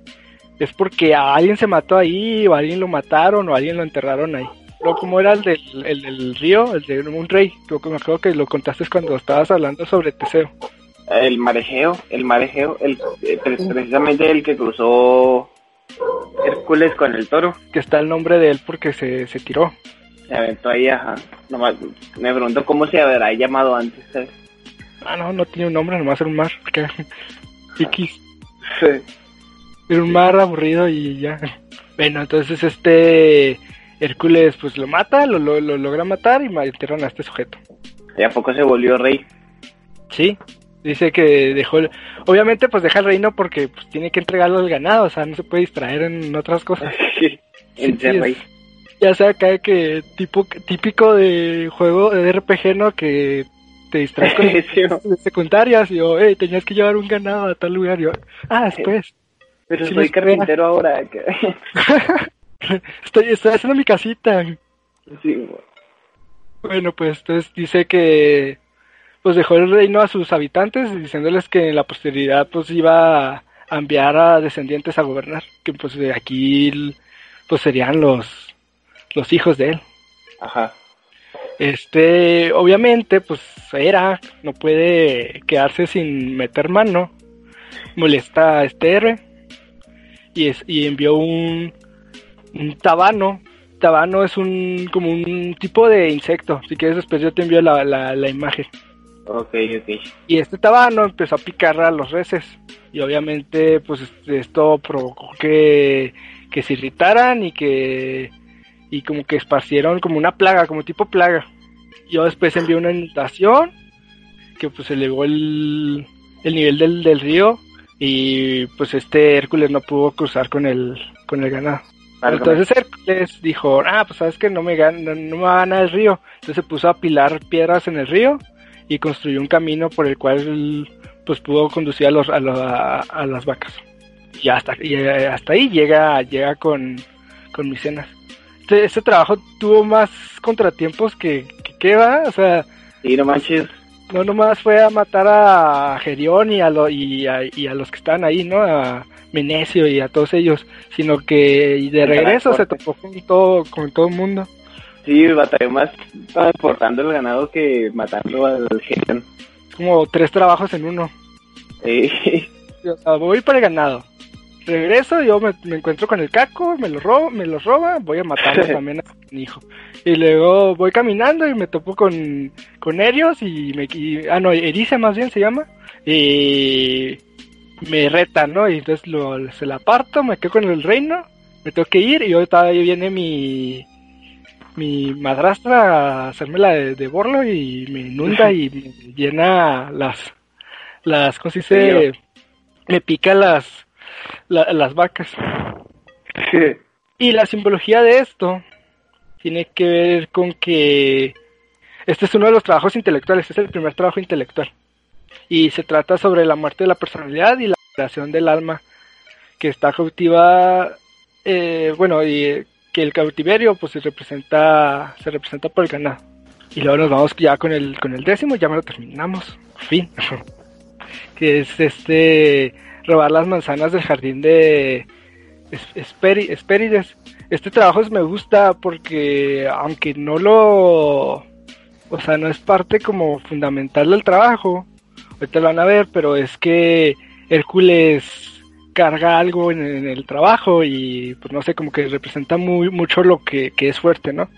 es porque alguien se mató ahí, o alguien lo mataron, o alguien lo enterraron ahí. Pero como era el del, el río, el de un rey, creo que me acuerdo que lo contaste cuando estabas hablando sobre Teseo. El marejeo, el marejeo, el, eh, precisamente el que cruzó Hércules con el toro. Que está el nombre de él porque se, se tiró. Se aventó ahí, ajá. me pregunto cómo se habrá llamado antes, Ah, no, no tiene un nombre, nomás era un mar. X. Sí. Era un mar aburrido y ya. Bueno, entonces este Hércules pues lo mata, lo, lo, logra matar y mataron a este sujeto. ¿Y a poco se volvió rey? Sí, Dice que dejó, obviamente pues deja el reino porque pues tiene que entregarlo al ganado, o sea, no se puede distraer en otras cosas. Ya sea acá que tipo típico de juego de RPG, ¿no? Que te distraes con secundarias y yo, hey, tenías que llevar un ganado a tal lugar. yo, ah, después. Pero soy carpintero ahora. estoy, estoy haciendo mi casita. bueno, pues entonces dice que pues dejó el reino a sus habitantes diciéndoles que en la posteridad pues iba a enviar a descendientes a gobernar, que pues de aquí pues serían los los hijos de él. Ajá. Este, obviamente, pues era, no puede quedarse sin meter mano. Molesta a este héroe y, es, y envió un, un tabano. Tabano es un como un tipo de insecto. Si quieres después yo te envío la, la, la imagen. Ok, ok. Y este tabano empezó a picar a los reses. Y obviamente, pues este, esto provocó que, que se irritaran y que. Y como que esparcieron como una plaga, como tipo plaga. Yo después envié una inundación que pues elevó el, el nivel del, del río y pues este Hércules no pudo cruzar con el con el ganado. Entonces Hércules dijo, ah, pues sabes que no me gana, no me va a ganar el río. Entonces se puso a apilar piedras en el río y construyó un camino por el cual pues pudo conducir a, los, a, a, las vacas. Y hasta, y eh, hasta ahí llega, llega con, con Micenas. Este, este trabajo tuvo más contratiempos que, que, va, o sea... Y no manches. No nomás fue a matar a Gerión y a, lo, y, a, y a los que están ahí, ¿no? A Menecio y a todos ellos, sino que de regreso se topó con todo, con todo el mundo. Sí, batalló más transportando el ganado que matando al Gerión. Como tres trabajos en uno. Sí. O sea, voy para el ganado. Regreso, yo me, encuentro con el caco, me lo robo, me lo roba, voy a matarlo también a mi hijo. Y luego voy caminando y me topo con, con Erios y me ah no, Erice más bien se llama. Y me reta, ¿no? Y entonces lo, se la aparto, me quedo con el reino, me tengo que ir y ahorita viene mi mi madrastra a hacerme la de, borlo y me inunda y me llena las, las, ¿cómo se dice? Me pica las, las vacas. Y la simbología de esto tiene que ver con que este es uno de los trabajos intelectuales, este es el primer trabajo intelectual. Y se trata sobre la muerte de la personalidad y la creación del alma que está cautiva, eh, bueno, y que el cautiverio pues se representa, se representa por el ganado. Y luego nos vamos ya con el, con el décimo, ya me lo terminamos, fin. que es este, robar las manzanas del jardín de Espérides. Este trabajo me gusta porque aunque no lo o sea, no es parte como fundamental del trabajo. Ahorita lo van a ver, pero es que Hércules carga algo en, el trabajo y pues no sé, como que representa muy mucho lo que, es fuerte, ¿no?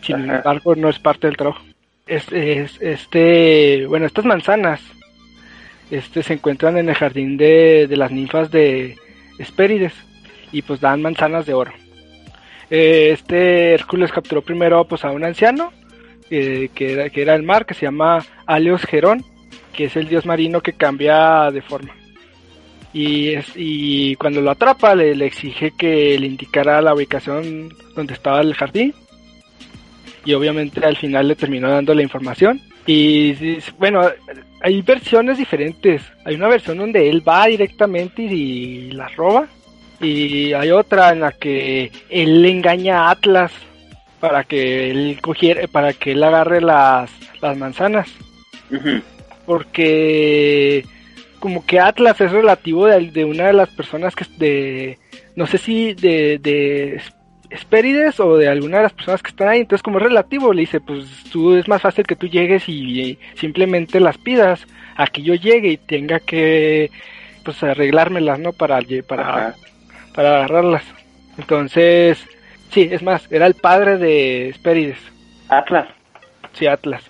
Sin embargo, no es parte del trabajo. Es, este, bueno, estas manzanas este, se encuentran en el jardín de, las ninfas de Hespérides y pues dan manzanas de oro. Eh, este Hércules capturó primero pues a un anciano que, era, que era el mar, que se llama Aleos Gerón, que es el dios marino que cambia de forma. Y, es, y cuando lo atrapa le, exige que le indicara la ubicación donde estaba el jardín. Y obviamente al final le terminó dando la información. Y bueno, hay versiones diferentes. Hay una versión donde él va directamente y, la roba. Y hay otra en la que él le engaña a Atlas para que él cogiera, para que él agarre las, las manzanas. Porque como que Atlas es relativo de, una de las personas que de no sé si de, de Espérides o de alguna de las personas que están ahí, entonces como es relativo, le dice, pues tú es más fácil que tú llegues y, simplemente las pidas a que yo llegue y tenga que pues arreglármelas, ¿no? Para, para, para agarrarlas. Entonces, Sí, es más, era el padre de Hespérides. Atlas. Sí, Atlas.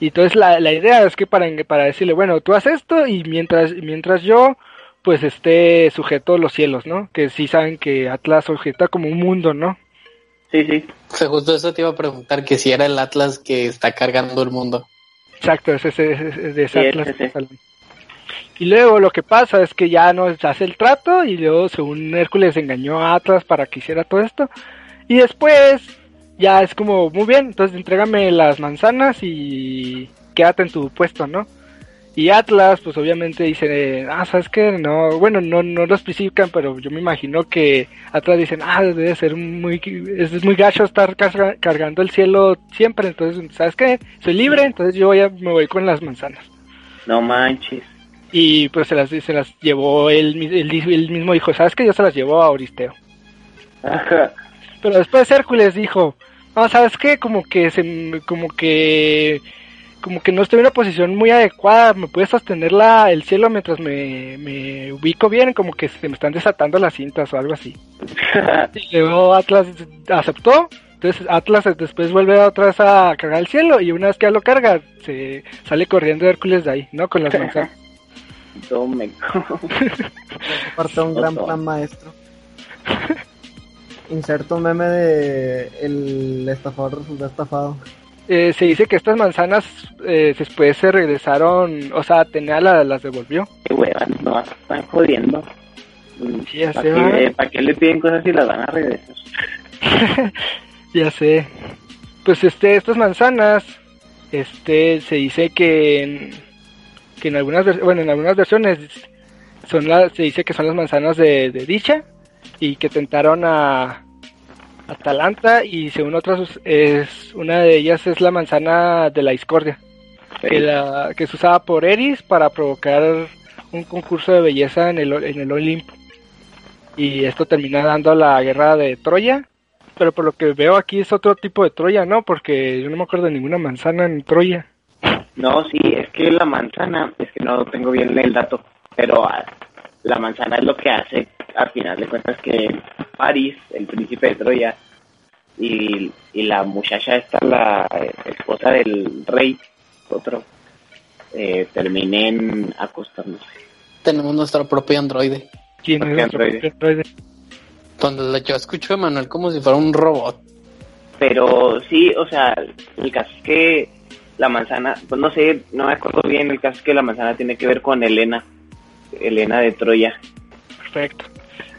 Y entonces la, la idea es que para, para decirle, bueno, tú haces esto y mientras, mientras yo pues esté sujeto a los cielos, ¿no? Que sí saben que Atlas sujeta como un mundo, ¿no? Sí, sí. justo eso te iba a preguntar, que si era el Atlas que está cargando el mundo. Exacto, es ese, es, ese Atlas. Y luego lo que pasa es que ya no se hace el trato y luego según Hércules engañó a Atlas para que hiciera todo esto. Y después ya es como, muy bien, entonces entrégame las manzanas y quédate en tu puesto, ¿no? Y Atlas, pues obviamente dice, ah, ¿sabes qué? No, bueno, no, no lo especifican, pero yo me imagino que Atlas dicen, ah, debe ser muy, es muy gacho estar cargando el cielo siempre, entonces, ¿sabes qué? Soy libre, entonces yo ya me voy con las manzanas. No manches. Y pues se las, se las llevó él, él, mismo dijo, ¿sabes qué? Yo se las llevó a Oristeo. Pero después Hércules dijo, no, ¿sabes qué? Como que se, como que, como que no estoy en una posición muy adecuada, me puede sostener la, el cielo mientras me, me ubico bien, como que se me están desatando las cintas o algo así. y luego Atlas aceptó, entonces Atlas después vuelve otra vez a cargar el cielo y una vez que ya lo carga, se sale corriendo Hércules de ahí, ¿no? Con las manzanas. Tome. Parte un gran plan maestro. Inserto un meme de el estafador resultó estafado. Eh, se dice que estas manzanas eh, después se regresaron, o sea, Atenea las devolvió. Qué huevas, no, están jodiendo. ¿Para qué, le piden cosas si las van a regresar? ya sé. Pues este, estas manzanas, este, se dice que que en algunas bueno en algunas versiones son las se dice que son las manzanas de, dicha y que tentaron a Atalanta y según otras es una de ellas es la manzana de la discordia que, la, que se usaba por Eris para provocar un concurso de belleza en el, en el Olimpo y esto termina dando la guerra de Troya pero por lo que veo aquí es otro tipo de Troya, ¿no? Porque yo no me acuerdo de ninguna manzana en Troya. No, sí, es que la manzana, es que no tengo bien el dato, pero ah, la manzana es lo que hace, al final de cuentas, que París, el príncipe de Troya, y, la muchacha esta, la esposa del rey, otro, eh, terminen acostándose. Tenemos nuestro propio androide. ¿Quién es nuestro androide? androide? Donde yo escucho a Manuel como si fuera un robot. Pero sí, o sea, el caso es que la manzana, pues no sé, no me acuerdo bien, el caso es que la manzana tiene que ver con Elena, Elena de Troya. Perfecto.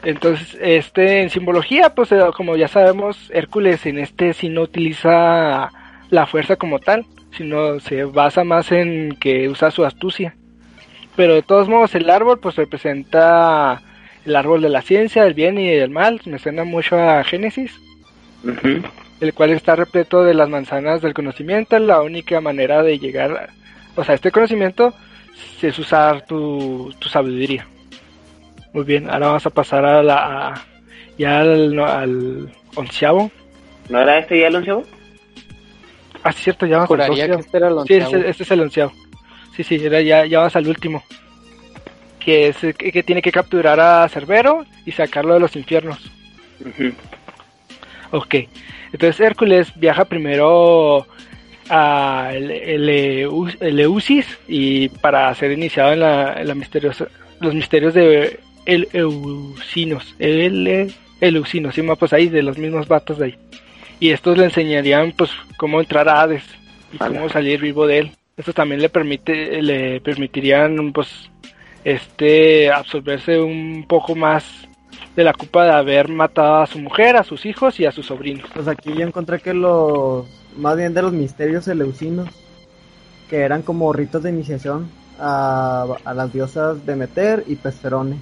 Entonces, este, en simbología, pues eh, como ya sabemos, Hércules en este sí no utiliza la fuerza como tal, sino se basa más en que usa su astucia. Pero de todos modos, el árbol pues representa el árbol de la ciencia, del bien y del mal, me suena mucho a Génesis, el cual está repleto de las manzanas del conocimiento, la única manera de llegar, o sea, este conocimiento es usar tu, tu sabiduría. Muy bien, ahora vamos a pasar a la ya al, al onceavo. ¿No era este ya el onceavo? Ah, sí, cierto, ya vamos al onceavo. Este era el Sí, este, es el onceavo. Sí, sí, era, ya, ya vas al último. Que es que, tiene que capturar a Cerbero y sacarlo de los infiernos. Ok, entonces Hércules viaja primero a Eleusis y para ser iniciado en la, la misteriosa, los misterios de el Eusinos, el Eleusinos, sí, pues ahí de los mismos vatos de ahí. Y estos le enseñarían pues cómo entrar a Hades y cómo salir vivo de él. Esto también le permite, le permitirían pues este absorberse un poco más de la culpa de haber matado a su mujer, a sus hijos y a sus sobrinos. Pues aquí yo encontré que los más bien de los misterios eleusinos, que eran como ritos de iniciación a, a las diosas Demeter y Pesterone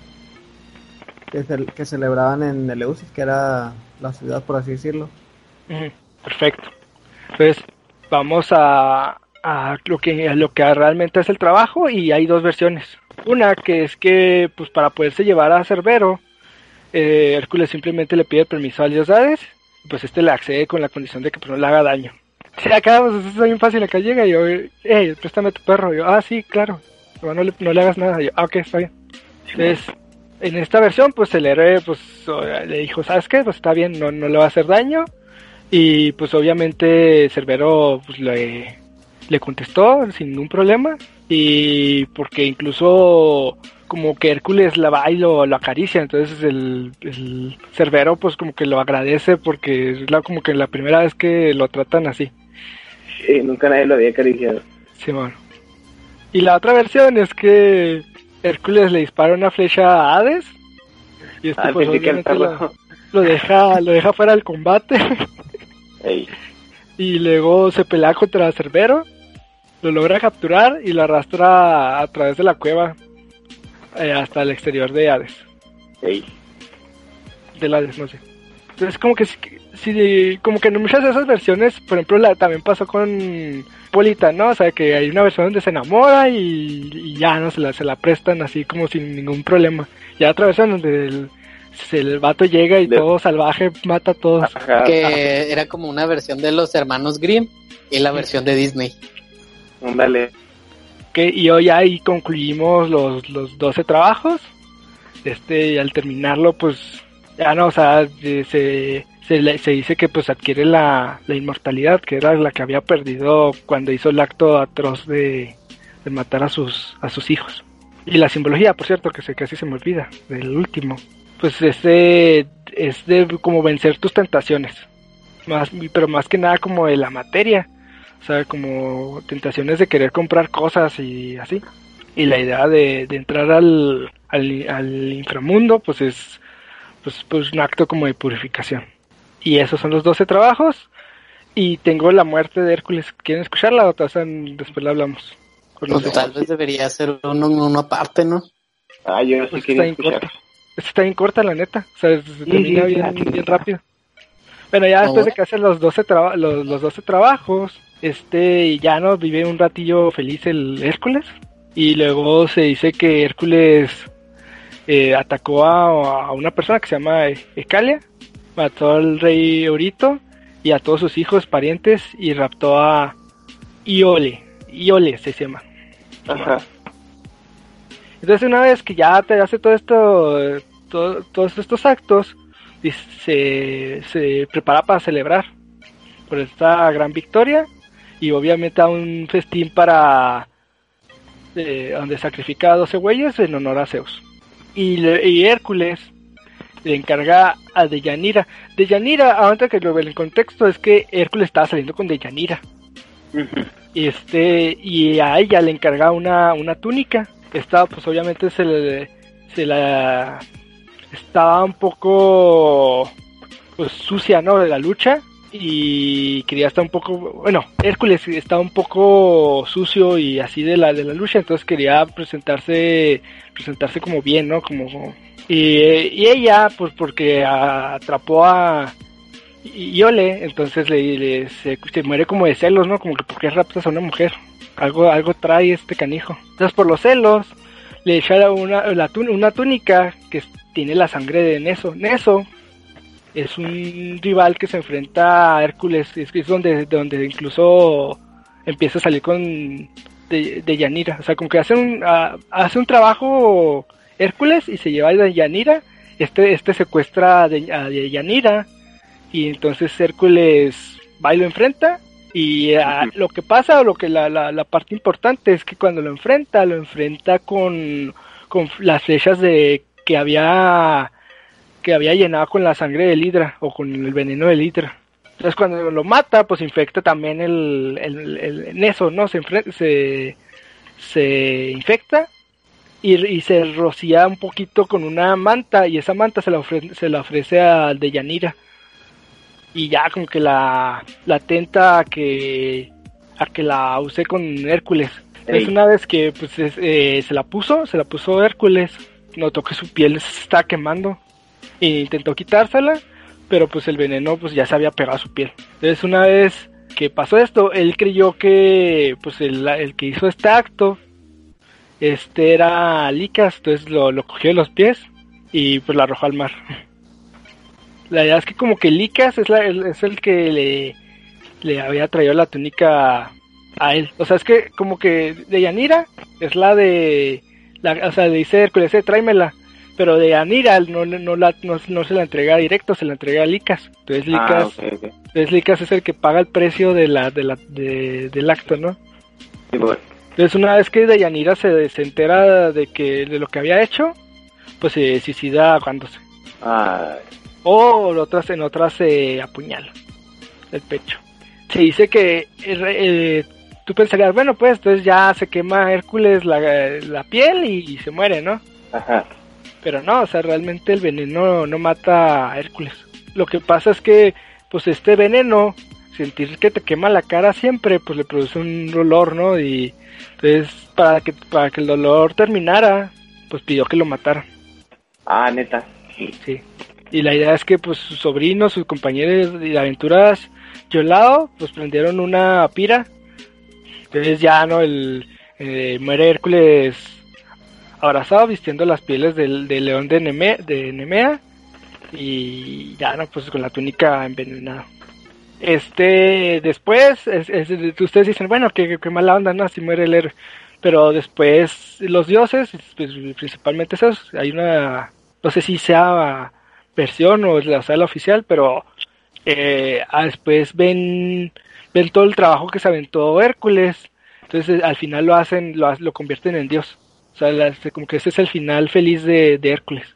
que, celebraban en Eleusis, que era la ciudad, por así decirlo. Perfecto. Entonces, vamos a, a lo que lo que realmente es el trabajo y hay dos versiones. Una que es que pues para poderse llevar a Cerbero, eh, Hércules simplemente le pide permiso a dios Hades, y pues este le accede con la condición de que pues, no le haga daño. Si acá pues, es bien fácil, acá llega y yo, hey, préstame tu perro. yo, ah, sí, claro, no, le, no le hagas nada. yo, ah, ok, está bien. Entonces, en esta versión, pues el héroe pues le dijo, ¿sabes qué? Pues está bien, no, no le va a hacer daño. Y pues obviamente Cerbero pues, le, le contestó sin ningún problema. Y porque incluso como que Hércules la va y lo, acaricia, entonces el, el, Cerbero pues como que lo agradece porque es la, como que la primera vez que lo tratan así. Sí, nunca nadie lo había acariciado. Sí, bueno. Y la otra versión es que Hércules le dispara una flecha a Hades y este ah, pues, lo, deja lo deja fuera del combate. Y luego se pelea contra Cerbero lo logra capturar y lo arrastra a través de la cueva eh, hasta el exterior de Hades. De Hades no sé entonces como que si, como que en muchas de esas versiones por ejemplo la, también pasó con ¿no? O sea, que hay una versión donde se enamora y, ya, ¿no? Se la, se la prestan así como sin ningún problema. Y hay otra versión donde el, el vato llega y todo salvaje mata a todos. Que era como una versión de los hermanos Grimm y la versión de Disney. Dale. Que, y hoy ahí concluimos los, los 12 trabajos. Este, y al terminarlo, pues, ya no, o sea, se se, se dice que pues adquiere la, la, inmortalidad, que era la que había perdido cuando hizo el acto atroz de, de matar a sus, a sus hijos. Y la simbología, por cierto, que se, casi se me olvida, del último. Pues es de, es de como vencer tus tentaciones. Más, pero más que nada como de la materia. O sea, como tentaciones de querer comprar cosas y así. Y la idea de, de entrar al, al, al inframundo, pues es pues, pues un acto como de purificación. Y esos son los 12 trabajos. Y tengo la muerte de Hércules. ¿Quieren escucharla o después la hablamos? Pues tal vez debería ser uno, uno aparte, ¿no? Ah, yo no sé pues está escuchar. está bien corta, la neta. O sea, se termina bien, bien, rápido. Bueno, ya después de que hacen los 12, los, los 12 trabajos, este ya no vive un ratillo feliz el Hércules. Y luego se dice que Hércules eh, atacó a, a, una persona que se llama Ecalia mató al rey Eurito y a todos sus hijos, parientes, y raptó a Iole. Iole se llama. Ajá. Entonces una vez que ya te hace todo esto, todos estos actos, se, se prepara para celebrar por esta gran victoria y obviamente a un festín para eh, donde sacrifica a 12 güeyes en honor a Zeus. Y, y Hércules le encarga a Deyanira. Deyanira, ahorita que lo ve en contexto, es que Hércules estaba saliendo con Deyanira. Y este, y a ella le encarga una, una túnica. Esta, pues obviamente se le, se la estaba un poco pues sucia, ¿no? De la lucha y quería estar un poco, bueno, Hércules estaba un poco sucio y así de la de la lucha, entonces quería presentarse presentarse como bien, ¿no? Como y, y ella pues porque atrapó a Yole, entonces le, se, muere como de celos, ¿no? Como que porque raptas a una mujer. Algo algo trae este canijo. Entonces por los celos le echa una, una túnica que tiene la sangre de Neso. Neso es un rival que se enfrenta a Hércules, es, es donde, donde incluso empieza a salir con de, Yanira, o sea, como que hace un, hace un trabajo Hércules y se lleva a Yanira, este, este secuestra a, de, Yanira y entonces Hércules va y lo enfrenta y lo que pasa o lo que la, la, la, parte importante es que cuando lo enfrenta, lo enfrenta con, con las flechas de que había que había llenado con la sangre del hidra o con el veneno del hidra. Entonces cuando lo mata, pues infecta también el, el, eso, ¿no? Se, se, se infecta y, se rocía un poquito con una manta y esa manta se la ofrece, se la ofrece a Deyanira. Y ya como que la, la tenta a que, a que la use con Hércules. Entonces una vez que pues, eh, se la puso, se la puso Hércules, notó que su piel se está quemando e intentó quitársela, pero pues el veneno pues ya se había pegado a su piel. Entonces una vez que pasó esto, él creyó que pues el, el que hizo este acto este era Licas, entonces lo, lo cogió de los pies y pues lo arrojó al mar. La idea es que como que Licas es, la, es el que le, le había traído la túnica a él. O sea, es que como que de Yanira es la de... La, o sea, le dice Hércules, eh, tráemela pero de Anira no, no, la, no, se la entrega directo, se la entrega a Licas. Entonces ah, Licas, es el que paga el precio de la, de la, del acto, ¿no? Entonces una vez que Deyanira se, se entera de que de lo que había hecho, pues se suicida cuando Ah. O en otras, en otras se apuñala el pecho. Se dice que eh, tú pensarías, bueno, pues entonces ya se quema Hércules la, la piel y se muere, ¿no? Ajá. Pero no, o sea, realmente el veneno no mata a Hércules. Lo que pasa es que, pues este veneno, sentir que te quema la cara siempre, pues le produce un dolor, ¿no? Y entonces, para que, para que el dolor terminara, pues pidió que lo mataran. Ah, neta. Sí. Y la idea es que, pues, sus sobrinos, sus compañeros de aventuras Yolao, pues prendieron una pira. Entonces ya, ¿no? El, eh, muere Hércules abrazado vistiendo las pieles del, león de, Nemea y ya no pues con la túnica envenenada. Este después ustedes dicen bueno qué, mala onda no así muere el héroe pero después los dioses pues, principalmente esos hay una no sé si sea versión o la sala oficial pero eh, ah, después ven ven todo el trabajo que se aventó Hércules. Entonces al final lo hacen lo, lo convierten en dios o sea, como que ese es el final feliz de, Hércules.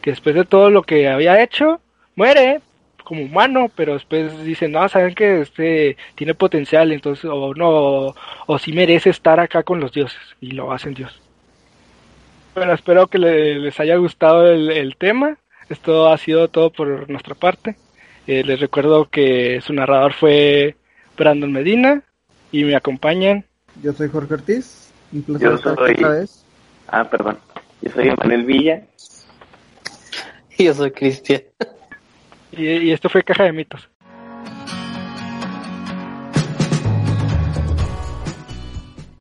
Que después de todo lo que había hecho, muere como humano, pero después dicen, no, saben que este tiene potencial, entonces, o no, o, si merece estar acá con los dioses, y lo hacen Dios. Bueno, espero que les haya gustado el, tema. Esto ha sido todo por nuestra parte. Eh, les recuerdo que su narrador fue Brandon Medina y me acompañan. Yo soy Jorge Ortiz. Un placer Yo soy... otra vez. Ah, perdón. Yo soy Manuel Villa. Y yo soy Cristian. Y, y esto fue Caja de Mitos.